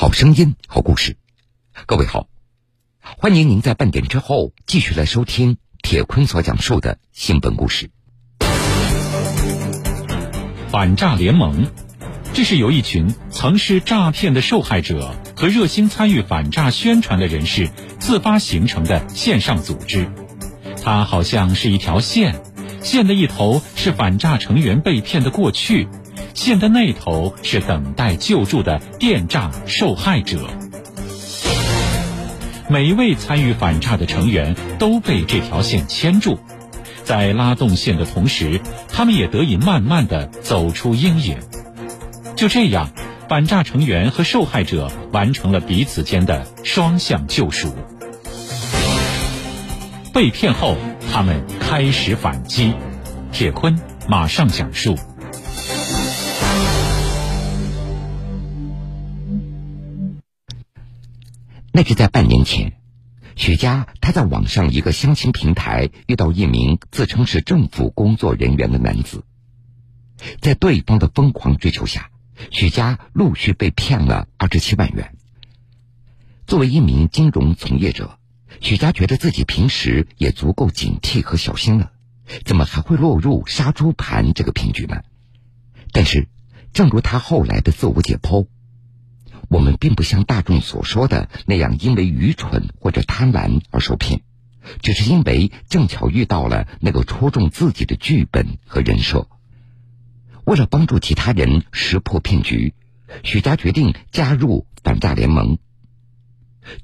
好声音，好故事。各位好，欢迎您在半点之后继续来收听铁坤所讲述的新闻故事。反诈联盟，这是由一群曾是诈骗的受害者和热心参与反诈宣传的人士自发形成的线上组织。它好像是一条线，线的一头是反诈成员被骗的过去。线的那头是等待救助的电诈受害者，每一位参与反诈的成员都被这条线牵住，在拉动线的同时，他们也得以慢慢的走出阴影。就这样，反诈成员和受害者完成了彼此间的双向救赎。被骗后，他们开始反击。铁坤马上讲述。那是在半年前，许佳他在网上一个相亲平台遇到一名自称是政府工作人员的男子，在对方的疯狂追求下，许佳陆续被骗了二十七万元。作为一名金融从业者，许佳觉得自己平时也足够警惕和小心了，怎么还会落入杀猪盘这个骗局呢？但是，正如他后来的自我解剖。我们并不像大众所说的那样，因为愚蠢或者贪婪而受骗，只是因为正巧遇到了那个戳中自己的剧本和人设。为了帮助其他人识破骗局，许佳决定加入反诈联盟。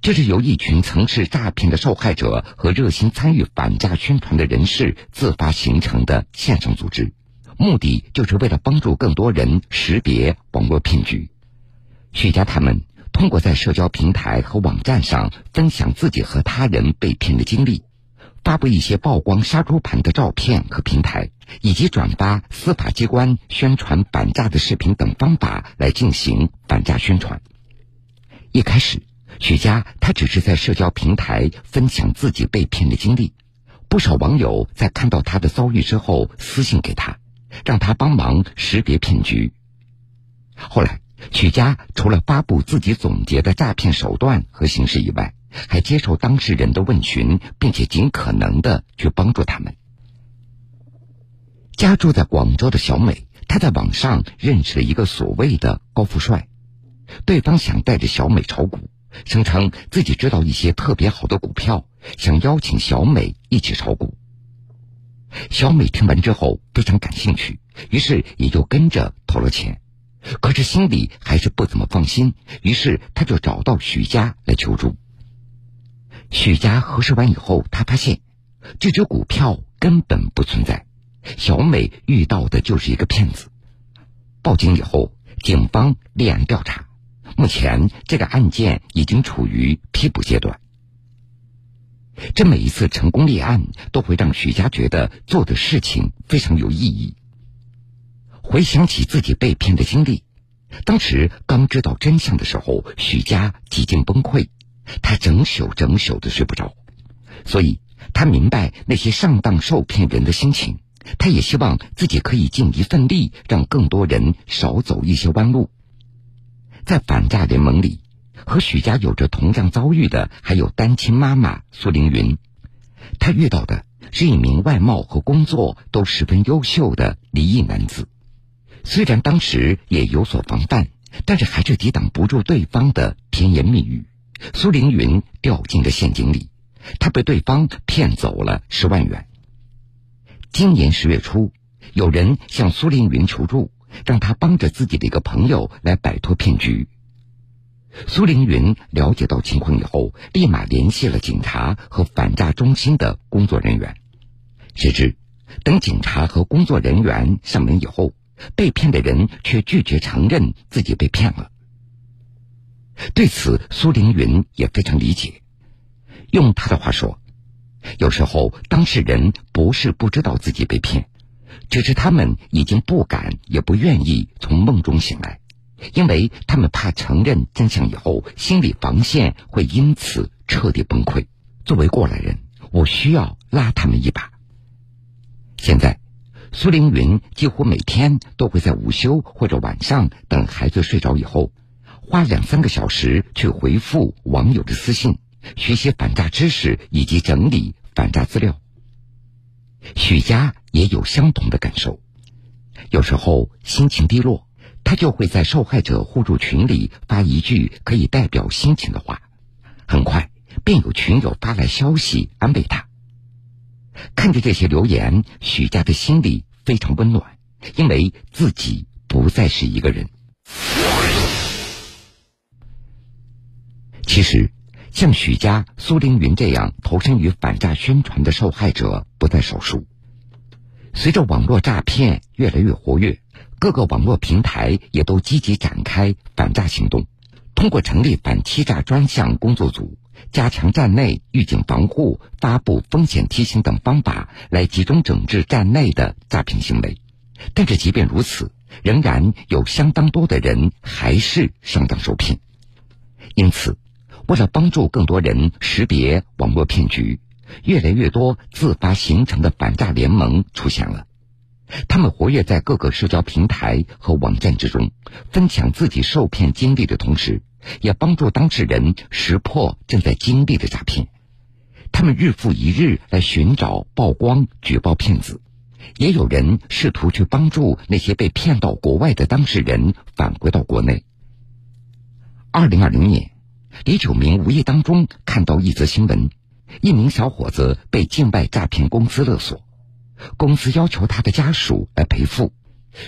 这是由一群曾是诈骗的受害者和热心参与反诈宣传的人士自发形成的线上组织，目的就是为了帮助更多人识别网络骗局。许佳他们通过在社交平台和网站上分享自己和他人被骗的经历，发布一些曝光杀猪盘的照片和平台，以及转发司法机关宣传反诈的视频等方法来进行反诈宣传。一开始，许佳他只是在社交平台分享自己被骗的经历，不少网友在看到他的遭遇之后私信给他，让他帮忙识别骗局。后来。曲佳除了发布自己总结的诈骗手段和形式以外，还接受当事人的问询，并且尽可能的去帮助他们。家住在广州的小美，她在网上认识了一个所谓的高富帅，对方想带着小美炒股，声称自己知道一些特别好的股票，想邀请小美一起炒股。小美听完之后非常感兴趣，于是也就跟着投了钱。可是心里还是不怎么放心，于是他就找到许家来求助。许家核实完以后，他发现这只股票根本不存在，小美遇到的就是一个骗子。报警以后，警方立案调查，目前这个案件已经处于批捕阶段。这每一次成功立案，都会让许家觉得做的事情非常有意义。回想起自己被骗的经历，当时刚知道真相的时候，许佳几近崩溃，他整宿整宿的睡不着，所以他明白那些上当受骗人的心情，他也希望自己可以尽一份力，让更多人少走一些弯路。在反诈联盟里，和许佳有着同样遭遇的还有单亲妈妈苏凌云，她遇到的是一名外貌和工作都十分优秀的离异男子。虽然当时也有所防范，但是还是抵挡不住对方的甜言蜜语。苏凌云掉进了陷阱里，他被对方骗走了十万元。今年十月初，有人向苏凌云求助，让他帮着自己的一个朋友来摆脱骗局。苏凌云了解到情况以后，立马联系了警察和反诈中心的工作人员。谁知，等警察和工作人员上门以后，被骗的人却拒绝承认自己被骗了。对此，苏凌云也非常理解。用他的话说，有时候当事人不是不知道自己被骗，只是他们已经不敢也不愿意从梦中醒来，因为他们怕承认真相以后，心理防线会因此彻底崩溃。作为过来人，我需要拉他们一把。现在。苏凌云几乎每天都会在午休或者晚上等孩子睡着以后，花两三个小时去回复网友的私信，学习反诈知识以及整理反诈资料。许佳也有相同的感受，有时候心情低落，他就会在受害者互助群里发一句可以代表心情的话，很快便有群友发来消息安慰他。看着这些留言，许佳的心里非常温暖，因为自己不再是一个人。其实，像许佳、苏凌云这样投身于反诈宣传的受害者不在少数。随着网络诈骗越来越活跃，各个网络平台也都积极展开反诈行动，通过成立反欺诈专项工作组。加强站内预警防护、发布风险提醒等方法，来集中整治站内的诈骗行为。但是，即便如此，仍然有相当多的人还是上当受骗。因此，为了帮助更多人识别网络骗局，越来越多自发形成的反诈联盟出现了。他们活跃在各个社交平台和网站之中，分享自己受骗经历的同时。也帮助当事人识破正在经历的诈骗，他们日复一日来寻找曝光、举报骗子，也有人试图去帮助那些被骗到国外的当事人返回到国内。二零二零年，李九明无意当中看到一则新闻：一名小伙子被境外诈骗公司勒索，公司要求他的家属来赔付，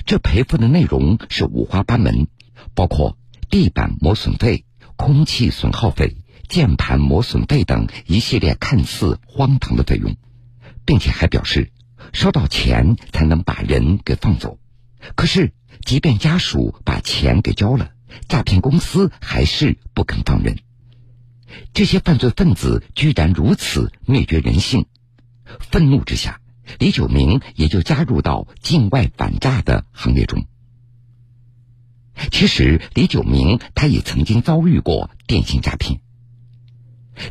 这赔付的内容是五花八门，包括。地板磨损费、空气损耗费、键盘磨损费等一系列看似荒唐的费用，并且还表示收到钱才能把人给放走。可是，即便家属把钱给交了，诈骗公司还是不肯放人。这些犯罪分子居然如此灭绝人性！愤怒之下，李九明也就加入到境外反诈的行列中。其实，李九明他也曾经遭遇过电信诈骗。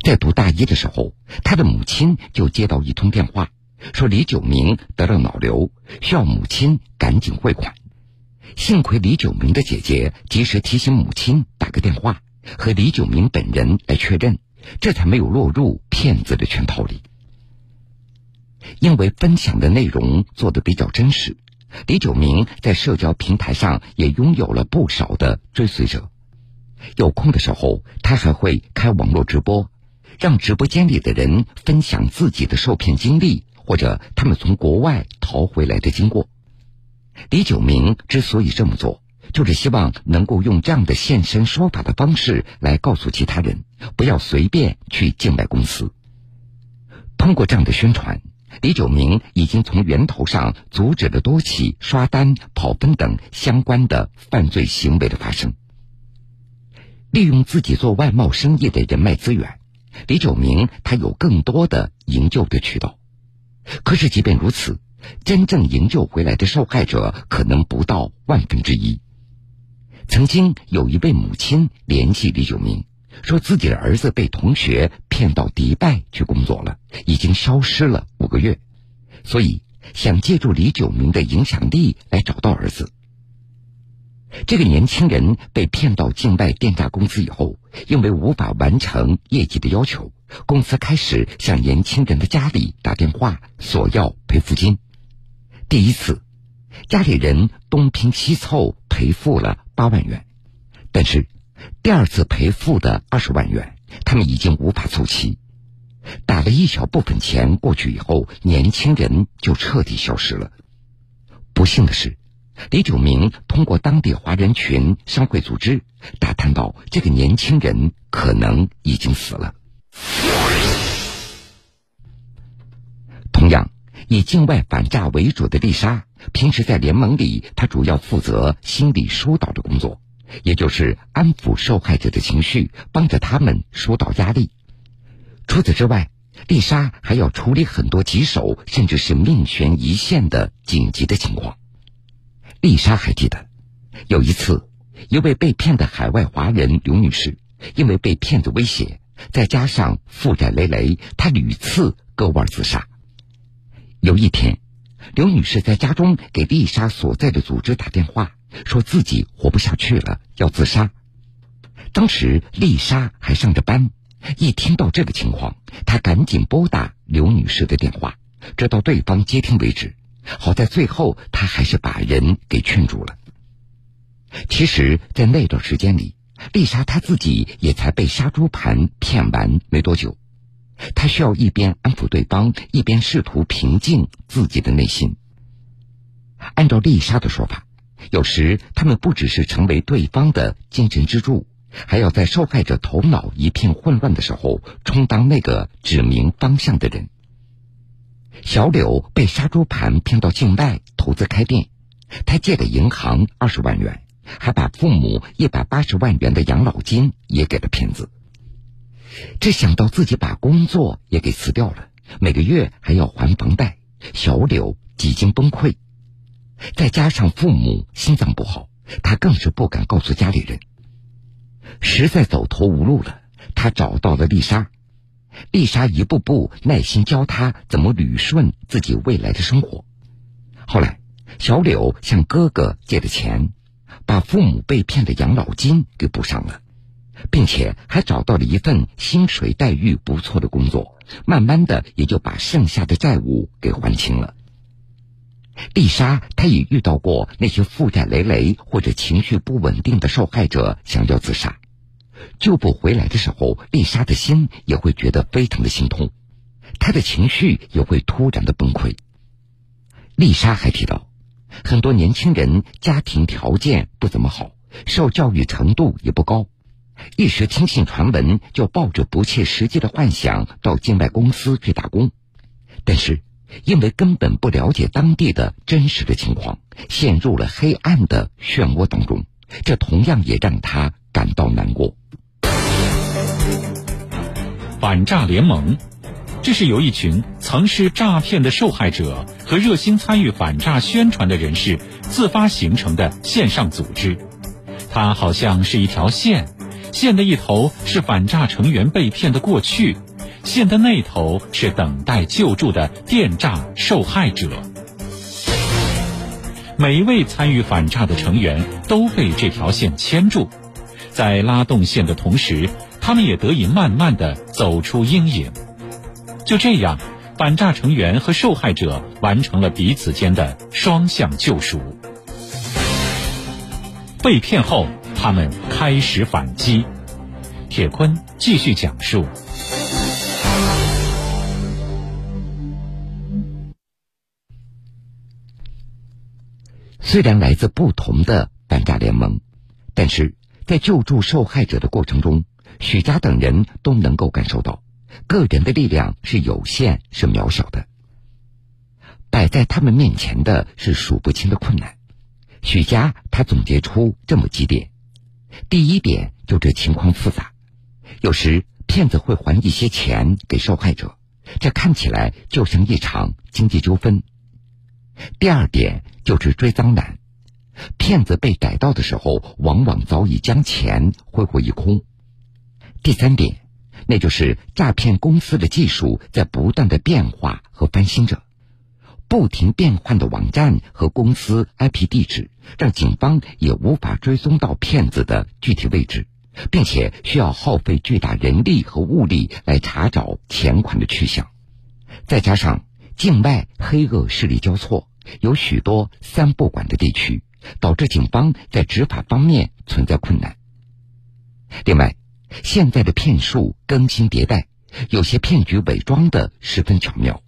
在读大一的时候，他的母亲就接到一通电话，说李九明得了脑瘤，需要母亲赶紧汇款。幸亏李九明的姐姐及时提醒母亲打个电话和李九明本人来确认，这才没有落入骗子的圈套里。因为分享的内容做的比较真实。李九明在社交平台上也拥有了不少的追随者，有空的时候，他还会开网络直播，让直播间里的人分享自己的受骗经历，或者他们从国外逃回来的经过。李九明之所以这么做，就是希望能够用这样的现身说法的方式来告诉其他人，不要随便去境外公司。通过这样的宣传。李九明已经从源头上阻止了多起刷单、跑分等相关的犯罪行为的发生。利用自己做外贸生意的人脉资源，李九明他有更多的营救的渠道。可是，即便如此，真正营救回来的受害者可能不到万分之一。曾经有一位母亲联系李九明。说自己的儿子被同学骗到迪拜去工作了，已经消失了五个月，所以想借助李九明的影响力来找到儿子。这个年轻人被骗到境外电诈公司以后，因为无法完成业绩的要求，公司开始向年轻人的家里打电话索要赔付金。第一次，家里人东拼西凑赔付了八万元，但是。第二次赔付的二十万元，他们已经无法凑齐。打了一小部分钱过去以后，年轻人就彻底消失了。不幸的是，李九明通过当地华人群商会组织打探到，这个年轻人可能已经死了。同样，以境外反诈为主的丽莎，平时在联盟里，她主要负责心理疏导的工作。也就是安抚受害者的情绪，帮着他们疏导压力。除此之外，丽莎还要处理很多棘手甚至是命悬一线的紧急的情况。丽莎还记得，有一次，一位被骗的海外华人刘女士，因为被骗子威胁，再加上负债累累，她屡次割腕自杀。有一天，刘女士在家中给丽莎所在的组织打电话。说自己活不下去了，要自杀。当时丽莎还上着班，一听到这个情况，她赶紧拨打刘女士的电话，直到对方接听为止。好在最后，她还是把人给劝住了。其实，在那段时间里，丽莎她自己也才被杀猪盘骗完没多久，她需要一边安抚对方，一边试图平静自己的内心。按照丽莎的说法，有时他们不只是成为对方的精神支柱。还要在受害者头脑一片混乱的时候，充当那个指明方向的人。小柳被杀猪盘骗到境外投资开店，他借了银行二十万元，还把父母一百八十万元的养老金也给了骗子。这想到自己把工作也给辞掉了，每个月还要还房贷，小柳几经崩溃。再加上父母心脏不好，他更是不敢告诉家里人。实在走投无路了，他找到了丽莎。丽莎一步步耐心教他怎么捋顺自己未来的生活。后来，小柳向哥哥借的钱，把父母被骗的养老金给补上了，并且还找到了一份薪水待遇不错的工作。慢慢的，也就把剩下的债务给还清了。丽莎，她也遇到过那些负债累累或者情绪不稳定的受害者想要自杀，救不回来的时候，丽莎的心也会觉得非常的心痛，她的情绪也会突然的崩溃。丽莎还提到，很多年轻人家庭条件不怎么好，受教育程度也不高，一时听信传闻就抱着不切实际的幻想到境外公司去打工，但是。因为根本不了解当地的真实的情况，陷入了黑暗的漩涡当中，这同样也让他感到难过。反诈联盟，这是由一群曾是诈骗的受害者和热心参与反诈宣传的人士自发形成的线上组织。它好像是一条线，线的一头是反诈成员被骗的过去。线的那头是等待救助的电诈受害者，每一位参与反诈的成员都被这条线牵住，在拉动线的同时，他们也得以慢慢的走出阴影。就这样，反诈成员和受害者完成了彼此间的双向救赎。被骗后，他们开始反击。铁坤继续讲述。虽然来自不同的反诈联盟，但是在救助受害者的过程中，许佳等人都能够感受到，个人的力量是有限、是渺小的。摆在他们面前的是数不清的困难。许佳他总结出这么几点：第一点，就这情况复杂，有时骗子会还一些钱给受害者，这看起来就像一场经济纠纷。第二点就是追赃难，骗子被逮到的时候，往往早已将钱挥霍一空。第三点，那就是诈骗公司的技术在不断的变化和翻新着，不停变换的网站和公司 IP 地址，让警方也无法追踪到骗子的具体位置，并且需要耗费巨大人力和物力来查找钱款的去向，再加上。境外黑恶势力交错，有许多三不管的地区，导致警方在执法方面存在困难。另外，现在的骗术更新迭代，有些骗局伪装的十分巧妙。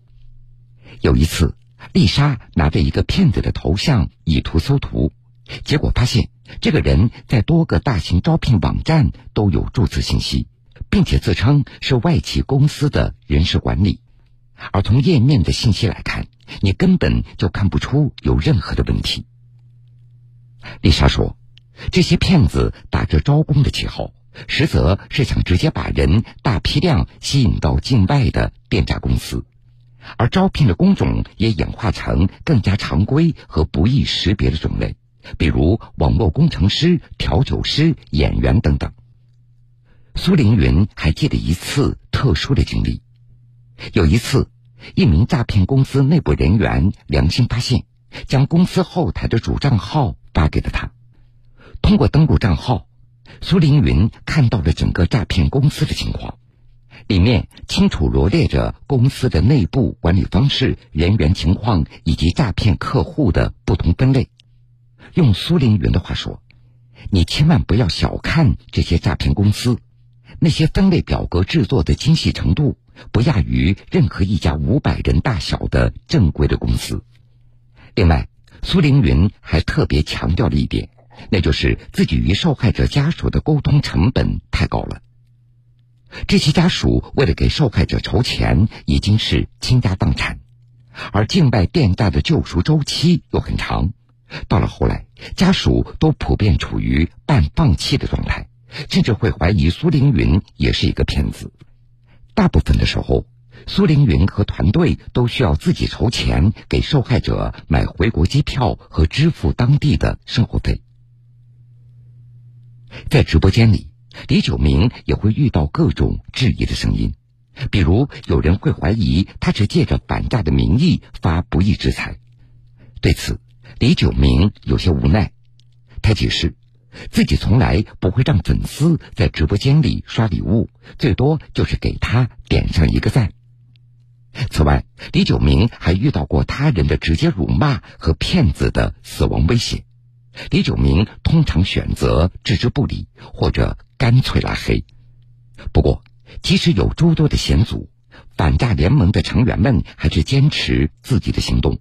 有一次，丽莎拿着一个骗子的头像，以图搜图，结果发现这个人在多个大型招聘网站都有注册信息，并且自称是外企公司的人事管理。而从页面的信息来看，你根本就看不出有任何的问题。丽莎说：“这些骗子打着招工的旗号，实则是想直接把人大批量吸引到境外的电诈公司，而招聘的工种也演化成更加常规和不易识别的种类，比如网络工程师、调酒师、演员等等。”苏凌云还记得一次特殊的经历。有一次，一名诈骗公司内部人员良心发现，将公司后台的主账号发给了他。通过登录账号，苏凌云看到了整个诈骗公司的情况，里面清楚罗列着公司的内部管理方式、人员情况以及诈骗客户的不同分类。用苏凌云的话说：“你千万不要小看这些诈骗公司，那些分类表格制作的精细程度，不亚于任何一家五百人大小的正规的公司。”另外，苏凌云还特别强调了一点。那就是自己与受害者家属的沟通成本太高了。这些家属为了给受害者筹钱，已经是倾家荡产，而境外电诈的救赎周期又很长。到了后来，家属都普遍处于半放弃的状态，甚至会怀疑苏凌云也是一个骗子。大部分的时候，苏凌云和团队都需要自己筹钱给受害者买回国机票和支付当地的生活费。在直播间里，李九明也会遇到各种质疑的声音，比如有人会怀疑他是借着反诈的名义发不义之财。对此，李九明有些无奈，他解释自己从来不会让粉丝在直播间里刷礼物，最多就是给他点上一个赞。此外，李九明还遇到过他人的直接辱骂和骗子的死亡威胁。李九明通常选择置之不理，或者干脆拉黑。不过，即使有诸多的险阻，反诈联盟的成员们还是坚持自己的行动。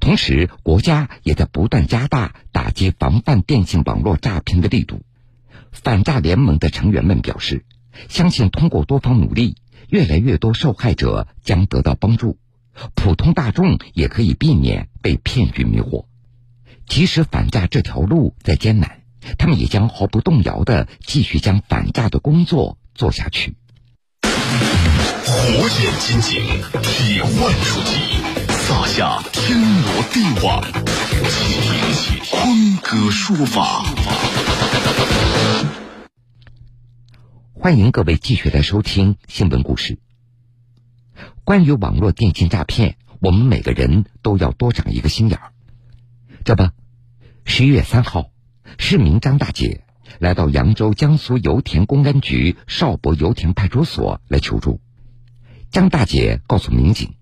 同时，国家也在不断加大打击防范电信网络诈骗的力度。反诈联盟的成员们表示，相信通过多方努力，越来越多受害者将得到帮助，普通大众也可以避免被骗局迷惑。即使反诈这条路再艰难，他们也将毫不动摇的继续将反诈的工作做下去。火眼金睛，铁腕出击，撒下天罗地网，倾听坤哥说法。欢迎各位继续来收听新闻故事。关于网络电信诈骗，我们每个人都要多长一个心眼儿。这不，十一月三号，市民张大姐来到扬州江苏油田公安局邵博油田派出所来求助。张大姐告诉民警，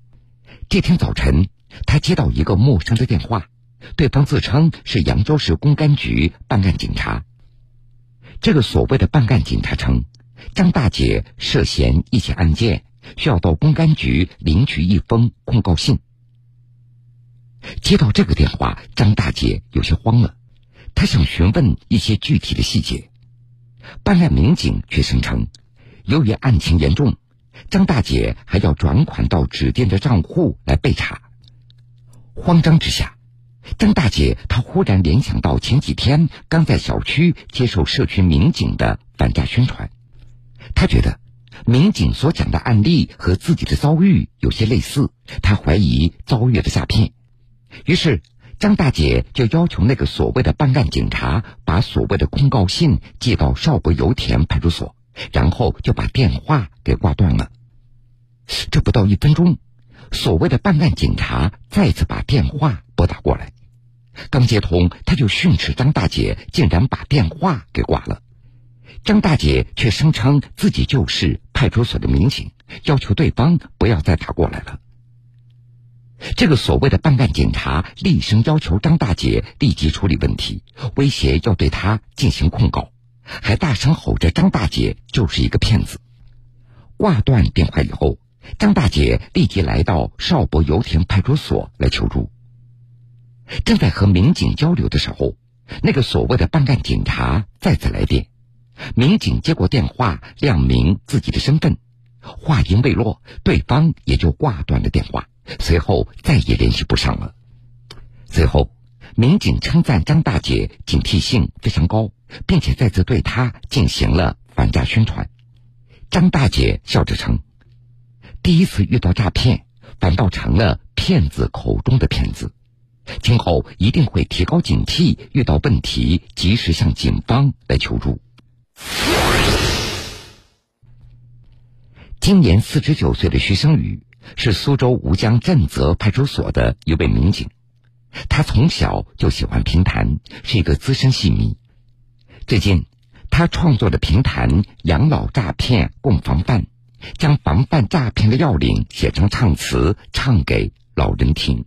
这天早晨她接到一个陌生的电话，对方自称是扬州市公安局办案警察。这个所谓的办案警察称，张大姐涉嫌一起案件，需要到公安局领取一封控告信。接到这个电话，张大姐有些慌了，她想询问一些具体的细节。办案民警却声称，由于案情严重，张大姐还要转款到指定的账户来备查。慌张之下，张大姐她忽然联想到前几天刚在小区接受社区民警的反诈宣传，她觉得民警所讲的案例和自己的遭遇有些类似，她怀疑遭遇了诈骗。于是，张大姐就要求那个所谓的办案警察把所谓的控告信寄到邵博油田派出所，然后就把电话给挂断了。这不到一分钟，所谓的办案警察再次把电话拨打过来，刚接通，他就训斥张大姐竟然把电话给挂了。张大姐却声称自己就是派出所的民警，要求对方不要再打过来了。这个所谓的办案警察厉声要求张大姐立即处理问题，威胁要对她进行控告，还大声吼着张大姐就是一个骗子。挂断电话以后，张大姐立即来到邵博油田派出所来求助。正在和民警交流的时候，那个所谓的办案警察再次来电，民警接过电话，亮明自己的身份，话音未落，对方也就挂断了电话。随后再也联系不上了。随后，民警称赞张大姐警惕性非常高，并且再次对她进行了反诈宣传。张大姐笑着称：“第一次遇到诈骗，反倒成了骗子口中的骗子。今后一定会提高警惕，遇到问题及时向警方来求助。”今年四十九岁的徐生宇。是苏州吴江镇泽派出所的一位民警，他从小就喜欢评弹，是一个资深戏迷。最近，他创作的评弹《养老诈骗共防范》，将防范诈骗的要领写成唱词，唱给老人听。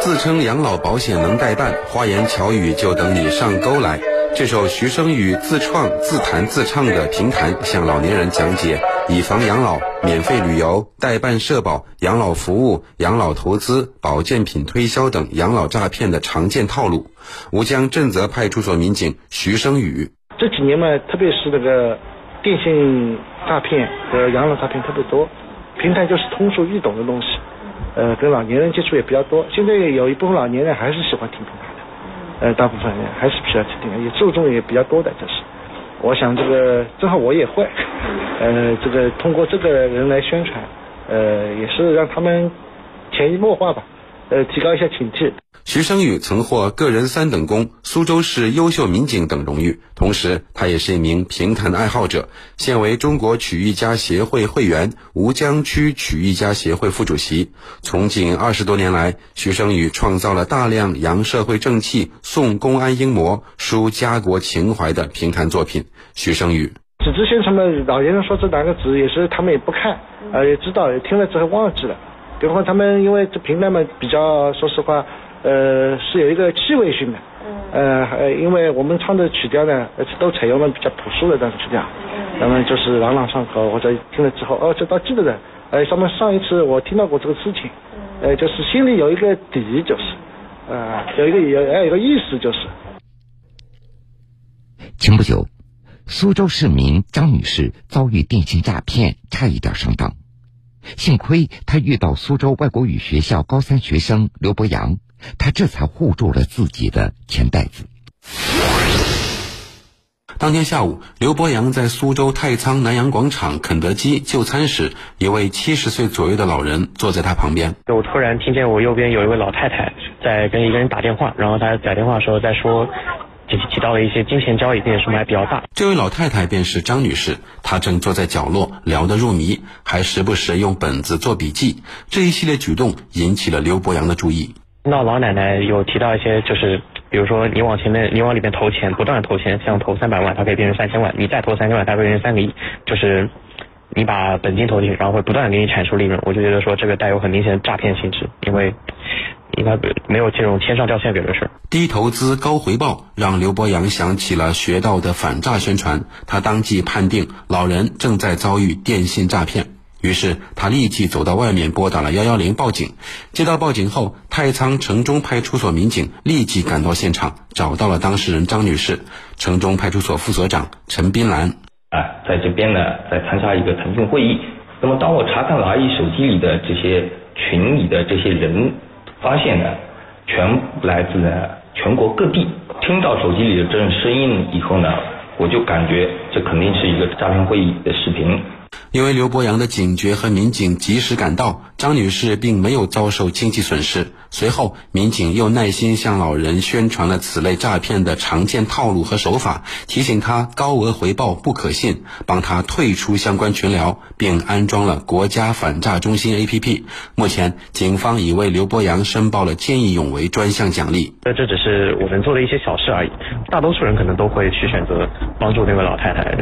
自称养老保险能代办，花言巧语就等你上钩来。这首徐生宇自创、自弹自唱的评弹，向老年人讲解以房养老、免费旅游、代办社保、养老服务、养老投资、保健品推销等养老诈骗的常见套路。吴江正泽派出所民警徐生宇，这几年嘛，特别是那个电信诈骗和养老诈骗特别多，平台就是通俗易懂的东西，呃，跟老年人接触也比较多。现在有一部分老年人还是喜欢听平台。呃，大部分人还是比较吃定，也受众也比较多的，这是。我想这个正好我也会，呃，这个通过这个人来宣传，呃，也是让他们潜移默化吧，呃，提高一下警惕。徐生宇曾获个人三等功、苏州市优秀民警等荣誉，同时他也是一名评弹爱好者，现为中国曲艺家协会会员、吴江区曲艺家协会副主席。从警二十多年来，徐生宇创造了大量扬社会正气、颂公安英模、抒家国情怀的评弹作品。徐生宇，纸质宣传嘛，老年人说这两个字也是他们也不看，呃，也知道，也听了之后忘记了。比方说他们因为这评弹嘛比较，说实话。呃，是有一个趣味性的，呃，呃，因为我们唱的曲调呢，都采用了比较朴素的这种曲调，那么就是朗朗上口，或者听了之后，哦，这倒记得的，呃，上面上一次我听到过这个事情，呃，就是心里有一个底，就是，呃，有一个有要有个意思，就是。前不久，苏州市民张女士遭遇电信诈骗，差一点上当，幸亏他遇到苏州外国语学校高三学生刘博洋。他这才护住了自己的钱袋子。当天下午，刘博洋在苏州太仓南洋广场肯德基就餐时，一位七十岁左右的老人坐在他旁边。我突然听见我右边有一位老太太在跟一个人打电话，然后他打电话的时候在说，提提到了一些金钱交易，并且数目还比较大。这位老太太便是张女士，她正坐在角落聊得入迷，还时不时用本子做笔记。这一系列举动引起了刘博洋的注意。那老奶奶有提到一些，就是比如说你往前面，你往里面投钱，不断的投钱，像投三百万，它可以变成三千万；你再投三千万，它会变成三个亿。就是你把本金投进去，然后会不断的给你产出利润。我就觉得说这个带有很明显的诈骗性质，因为应该没有这种天上掉馅饼的事。低投资高回报，让刘博洋想起了学到的反诈宣传，他当即判定老人正在遭遇电信诈骗。于是他立即走到外面拨打了幺幺零报警。接到报警后，太仓城中派出所民警立即赶到现场，找到了当事人张女士。城中派出所副所长陈斌兰啊，在这边呢，在参加一个腾讯会议。那么，当我查看了阿姨手机里的这些群里的这些人，发现呢，全来自呢全国各地。听到手机里的这种声音以后呢，我就感觉这肯定是一个诈骗会议的视频。因为刘博洋的警觉和民警及时赶到，张女士并没有遭受经济损失。随后，民警又耐心向老人宣传了此类诈骗的常见套路和手法，提醒他高额回报不可信，帮他退出相关群聊，并安装了国家反诈中心 APP。目前，警方已为刘博洋申报了见义勇为专项奖励。那这只是我能做的一些小事而已，大多数人可能都会去选择帮助那位老太太。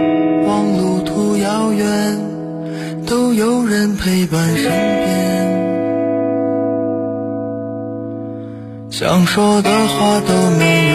都有人陪伴身边，想说的话都没有。